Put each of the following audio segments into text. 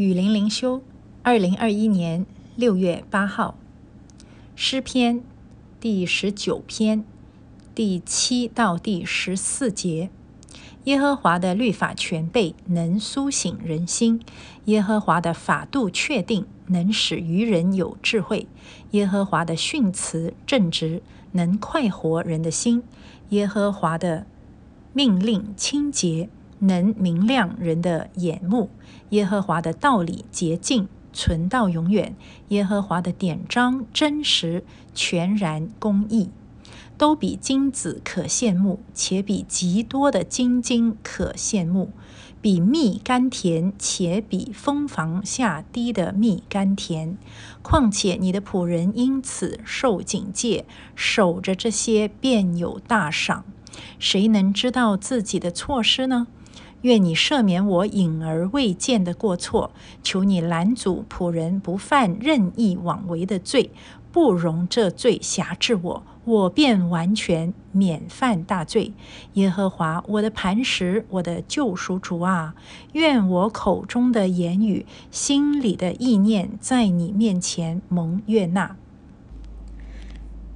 雨林灵修，二零二一年六月八号，诗篇第十九篇第七到第十四节。耶和华的律法全备，能苏醒人心；耶和华的法度确定，能使愚人有智慧；耶和华的训词正直，能快活人的心；耶和华的命令清洁。能明亮人的眼目，耶和华的道理洁净，存到永远。耶和华的典章真实，全然公义，都比金子可羡慕，且比极多的金金可羡慕，比蜜甘甜，且比蜂房下滴的蜜甘甜。况且你的仆人因此受警戒，守着这些便有大赏。谁能知道自己的错失呢？愿你赦免我隐而未见的过错，求你拦阻仆人不犯任意妄为的罪，不容这罪辖制我，我便完全免犯大罪。耶和华，我的磐石，我的救赎主啊，愿我口中的言语、心里的意念，在你面前蒙悦纳。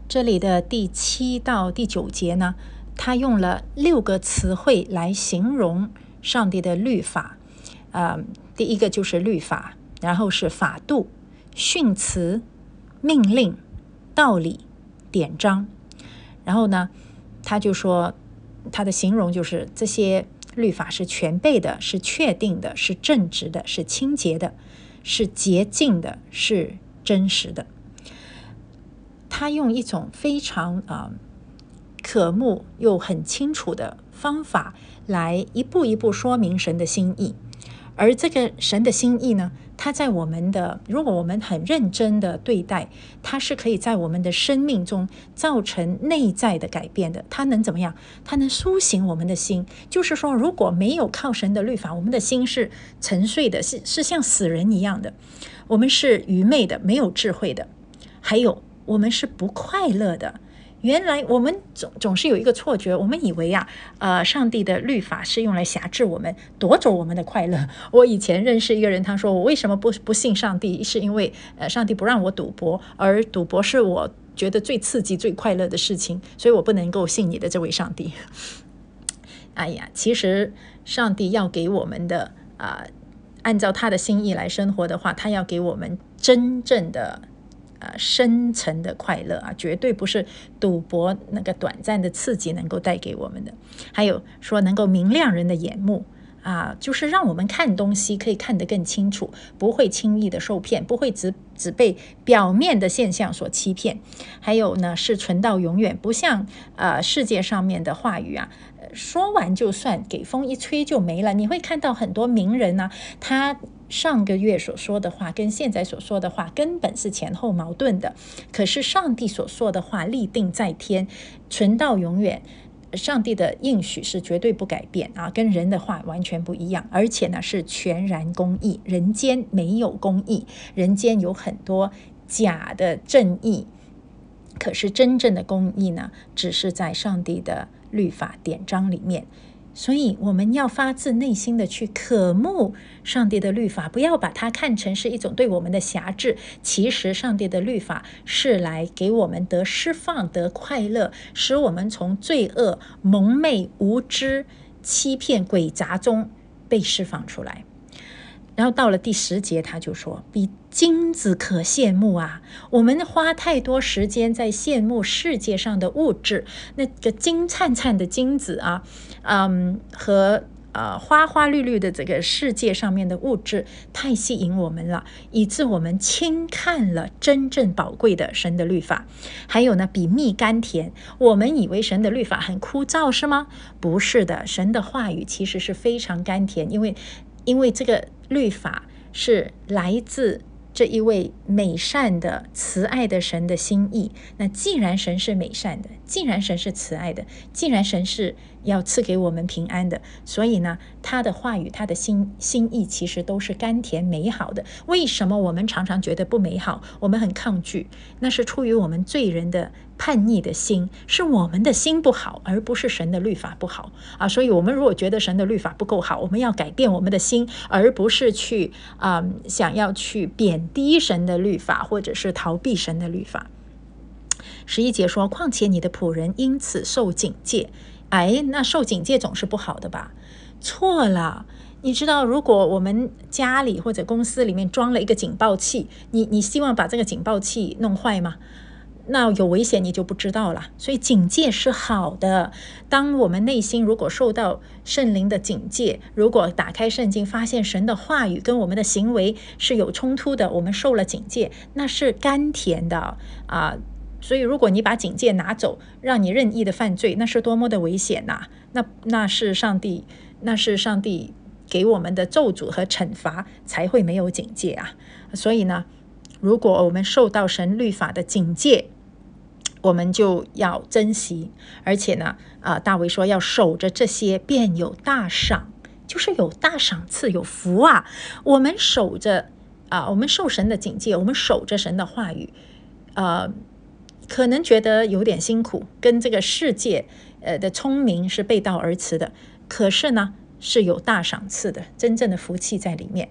这里的第七到第九节呢，他用了六个词汇来形容。上帝的律法，啊，第一个就是律法，然后是法度、训词、命令、道理、典章，然后呢，他就说他的形容就是这些律法是全备的，是确定的，是正直的，是清洁的，是洁净的，是真实的。他用一种非常啊可目又很清楚的方法。来一步一步说明神的心意，而这个神的心意呢，它在我们的，如果我们很认真的对待，它是可以在我们的生命中造成内在的改变的。它能怎么样？它能苏醒我们的心。就是说，如果没有靠神的律法，我们的心是沉睡的，是是像死人一样的，我们是愚昧的，没有智慧的，还有我们是不快乐的。原来我们总总是有一个错觉，我们以为呀，呃，上帝的律法是用来辖制我们，夺走我们的快乐。我以前认识一个人，他说我为什么不不信上帝，是因为呃，上帝不让我赌博，而赌博是我觉得最刺激、最快乐的事情，所以我不能够信你的这位上帝。哎呀，其实上帝要给我们的啊，按照他的心意来生活的话，他要给我们真正的。呃，深层的快乐啊，绝对不是赌博那个短暂的刺激能够带给我们的。还有说能够明亮人的眼目啊，就是让我们看东西可以看得更清楚，不会轻易的受骗，不会只只被表面的现象所欺骗。还有呢，是存到永远，不像呃世界上面的话语啊，说完就算，给风一吹就没了。你会看到很多名人呢，他。上个月所说的话跟现在所说的话根本是前后矛盾的，可是上帝所说的话立定在天，存到永远。上帝的应许是绝对不改变啊，跟人的话完全不一样，而且呢是全然公义。人间没有公义，人间有很多假的正义，可是真正的公义呢，只是在上帝的律法典章里面。所以我们要发自内心的去渴慕上帝的律法，不要把它看成是一种对我们的辖制。其实上帝的律法是来给我们得释放、得快乐，使我们从罪恶、蒙昧、无知、欺骗、诡诈中被释放出来。然后到了第十节，他就说：“比金子可羡慕啊！我们花太多时间在羡慕世界上的物质，那个金灿灿的金子啊，嗯，和呃花花绿绿的这个世界上面的物质太吸引我们了，以致我们轻看了真正宝贵的神的律法。还有呢，比蜜甘甜，我们以为神的律法很枯燥是吗？不是的，神的话语其实是非常甘甜，因为。”因为这个律法是来自这一位美善的、慈爱的神的心意。那既然神是美善的，既然神是慈爱的，既然神是要赐给我们平安的。所以呢，他的话语、他的心心意其实都是甘甜美好的。为什么我们常常觉得不美好？我们很抗拒，那是出于我们罪人的叛逆的心，是我们的心不好，而不是神的律法不好啊。所以，我们如果觉得神的律法不够好，我们要改变我们的心，而不是去啊想要去贬低神的律法，或者是逃避神的律法。十一节说：“况且你的仆人因此受警戒。”哎，那受警戒总是不好的吧？错了，你知道，如果我们家里或者公司里面装了一个警报器，你你希望把这个警报器弄坏吗？那有危险你就不知道了。所以警戒是好的。当我们内心如果受到圣灵的警戒，如果打开圣经发现神的话语跟我们的行为是有冲突的，我们受了警戒，那是甘甜的啊。所以，如果你把警戒拿走，让你任意的犯罪，那是多么的危险呐！那那是上帝，那是上帝给我们的咒诅和惩罚，才会没有警戒啊！所以呢，如果我们受到神律法的警戒，我们就要珍惜，而且呢，啊，大卫说要守着这些，便有大赏，就是有大赏赐，有福啊！我们守着啊，我们受神的警戒，我们守着神的话语，呃。可能觉得有点辛苦，跟这个世界呃的聪明是背道而驰的。可是呢，是有大赏赐的，真正的福气在里面。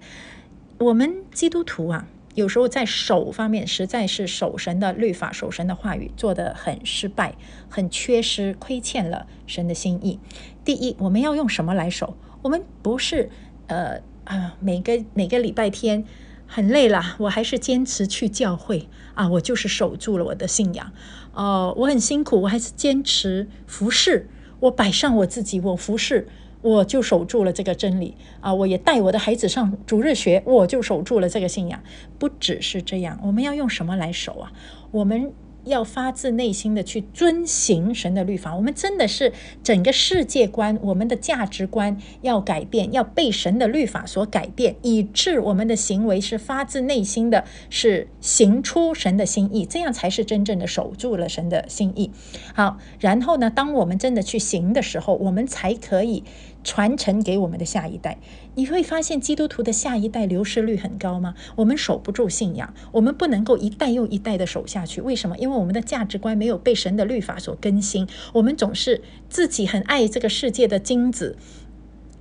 我们基督徒啊，有时候在守方面，实在是守神的律法、守神的话语做得很失败，很缺失，亏欠了神的心意。第一，我们要用什么来守？我们不是呃啊，每个每个礼拜天。很累了，我还是坚持去教会啊！我就是守住了我的信仰。哦，我很辛苦，我还是坚持服侍。我摆上我自己，我服侍，我就守住了这个真理啊！我也带我的孩子上主日学，我就守住了这个信仰。不只是这样，我们要用什么来守啊？我们。要发自内心的去遵行神的律法，我们真的是整个世界观、我们的价值观要改变，要被神的律法所改变，以致我们的行为是发自内心的，是行出神的心意，这样才是真正的守住了神的心意。好，然后呢，当我们真的去行的时候，我们才可以。传承给我们的下一代，你会发现基督徒的下一代流失率很高吗？我们守不住信仰，我们不能够一代又一代的守下去。为什么？因为我们的价值观没有被神的律法所更新，我们总是自己很爱这个世界的精子。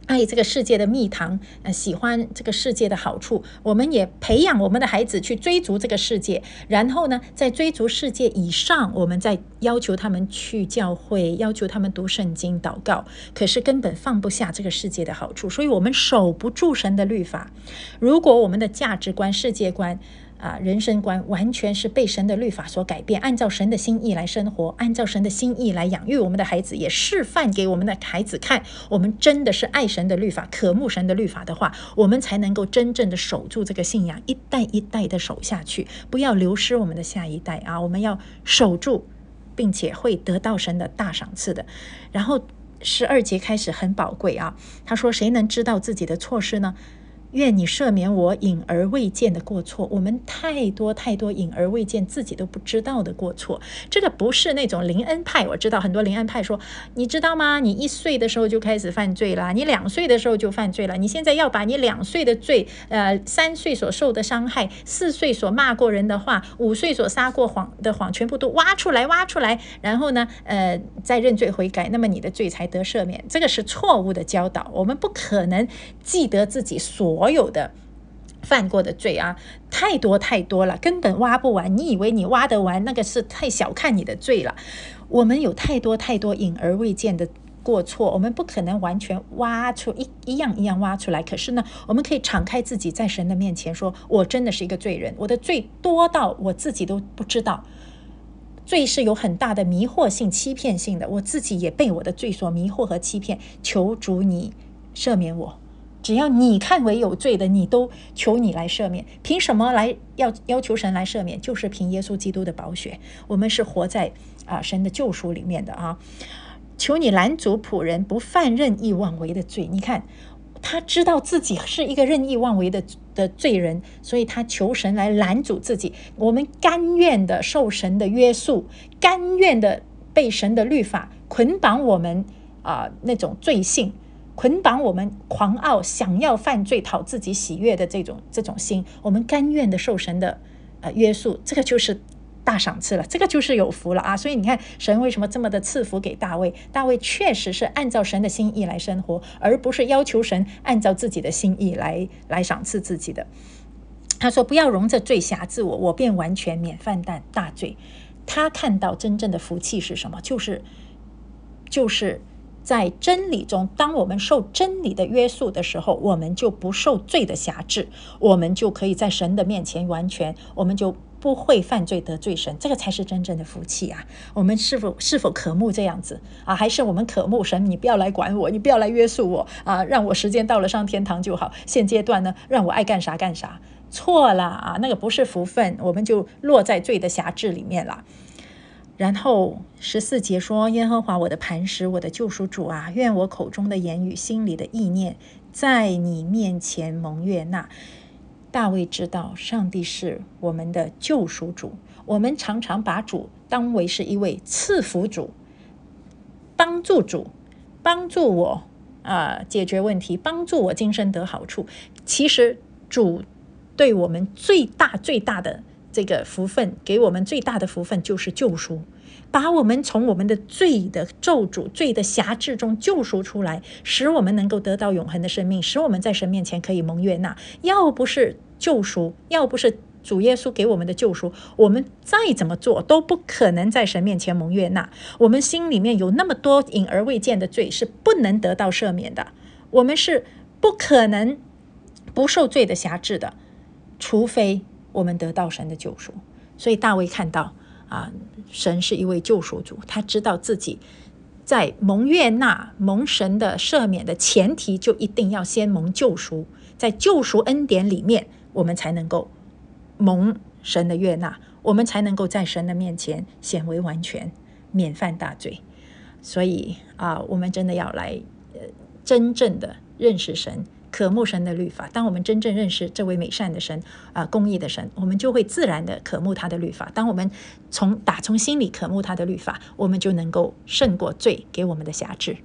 爱这个世界的蜜糖，呃，喜欢这个世界的好处，我们也培养我们的孩子去追逐这个世界。然后呢，在追逐世界以上，我们再要求他们去教会，要求他们读圣经、祷告。可是根本放不下这个世界的好处，所以我们守不住神的律法。如果我们的价值观、世界观，啊，人生观完全是被神的律法所改变，按照神的心意来生活，按照神的心意来养育我们的孩子，也示范给我们的孩子看，我们真的是爱神的律法、渴慕神的律法的话，我们才能够真正的守住这个信仰，一代一代的守下去，不要流失我们的下一代啊！我们要守住，并且会得到神的大赏赐的。然后十二节开始很宝贵啊，他说：“谁能知道自己的错事呢？”愿你赦免我隐而未见的过错。我们太多太多隐而未见，自己都不知道的过错。这个不是那种灵恩派。我知道很多灵恩派说，你知道吗？你一岁的时候就开始犯罪了，你两岁的时候就犯罪了。你现在要把你两岁的罪，呃，三岁所受的伤害，四岁所骂过人的话，五岁所撒过谎的谎，全部都挖出来，挖出来，然后呢，呃，再认罪悔改，那么你的罪才得赦免。这个是错误的教导。我们不可能记得自己所。所有的犯过的罪啊，太多太多了，根本挖不完。你以为你挖得完，那个是太小看你的罪了。我们有太多太多隐而未见的过错，我们不可能完全挖出一一样一样挖出来。可是呢，我们可以敞开自己，在神的面前说：“我真的是一个罪人，我的罪多到我自己都不知道。罪是有很大的迷惑性、欺骗性的，我自己也被我的罪所迷惑和欺骗。求主你赦免我。”只要你看为有罪的，你都求你来赦免。凭什么来要要求神来赦免？就是凭耶稣基督的宝血。我们是活在啊神的救赎里面的啊。求你拦阻仆人不犯任意妄为的罪。你看，他知道自己是一个任意妄为的的罪人，所以他求神来拦阻自己。我们甘愿的受神的约束，甘愿的被神的律法捆绑我们。啊那种罪性，捆绑我们狂傲想要犯罪讨自己喜悦的这种这种心，我们甘愿的受神的呃约束，这个就是大赏赐了，这个就是有福了啊！所以你看，神为什么这么的赐福给大卫？大卫确实是按照神的心意来生活，而不是要求神按照自己的心意来来赏赐自己的。他说：“不要容这罪辖制我，我便完全免犯大大罪。”他看到真正的福气是什么？就是就是在真理中，当我们受真理的约束的时候，我们就不受罪的辖制，我们就可以在神的面前完全，我们就不会犯罪得罪神。这个才是真正的福气啊！我们是否是否渴慕这样子啊？还是我们渴慕神？你不要来管我，你不要来约束我啊！让我时间到了上天堂就好。现阶段呢，让我爱干啥干啥。错了啊，那个不是福分，我们就落在罪的辖制里面了。然后十四节说：“耶和华我的磐石，我的救赎主啊，愿我口中的言语、心里的意念，在你面前蒙悦纳。”大卫知道上帝是我们的救赎主，我们常常把主当为是一位赐福主、帮助主，帮助我啊解决问题，帮助我今生得好处。其实主。对我们最大最大的这个福分，给我们最大的福分就是救赎，把我们从我们的罪的咒诅、罪的辖制中救赎出来，使我们能够得到永恒的生命，使我们在神面前可以蒙悦纳。要不是救赎，要不是主耶稣给我们的救赎，我们再怎么做都不可能在神面前蒙悦纳。我们心里面有那么多隐而未见的罪，是不能得到赦免的。我们是不可能不受罪的辖制的。除非我们得到神的救赎，所以大卫看到啊，神是一位救赎主，他知道自己在蒙悦纳、蒙神的赦免的前提，就一定要先蒙救赎，在救赎恩典里面，我们才能够蒙神的悦纳，我们才能够在神的面前显为完全，免犯大罪。所以啊，我们真的要来呃，真正的认识神。渴慕神的律法，当我们真正认识这位美善的神啊，公义的神，我们就会自然的渴慕他的律法。当我们从打从心里渴慕他的律法，我们就能够胜过罪给我们的辖制。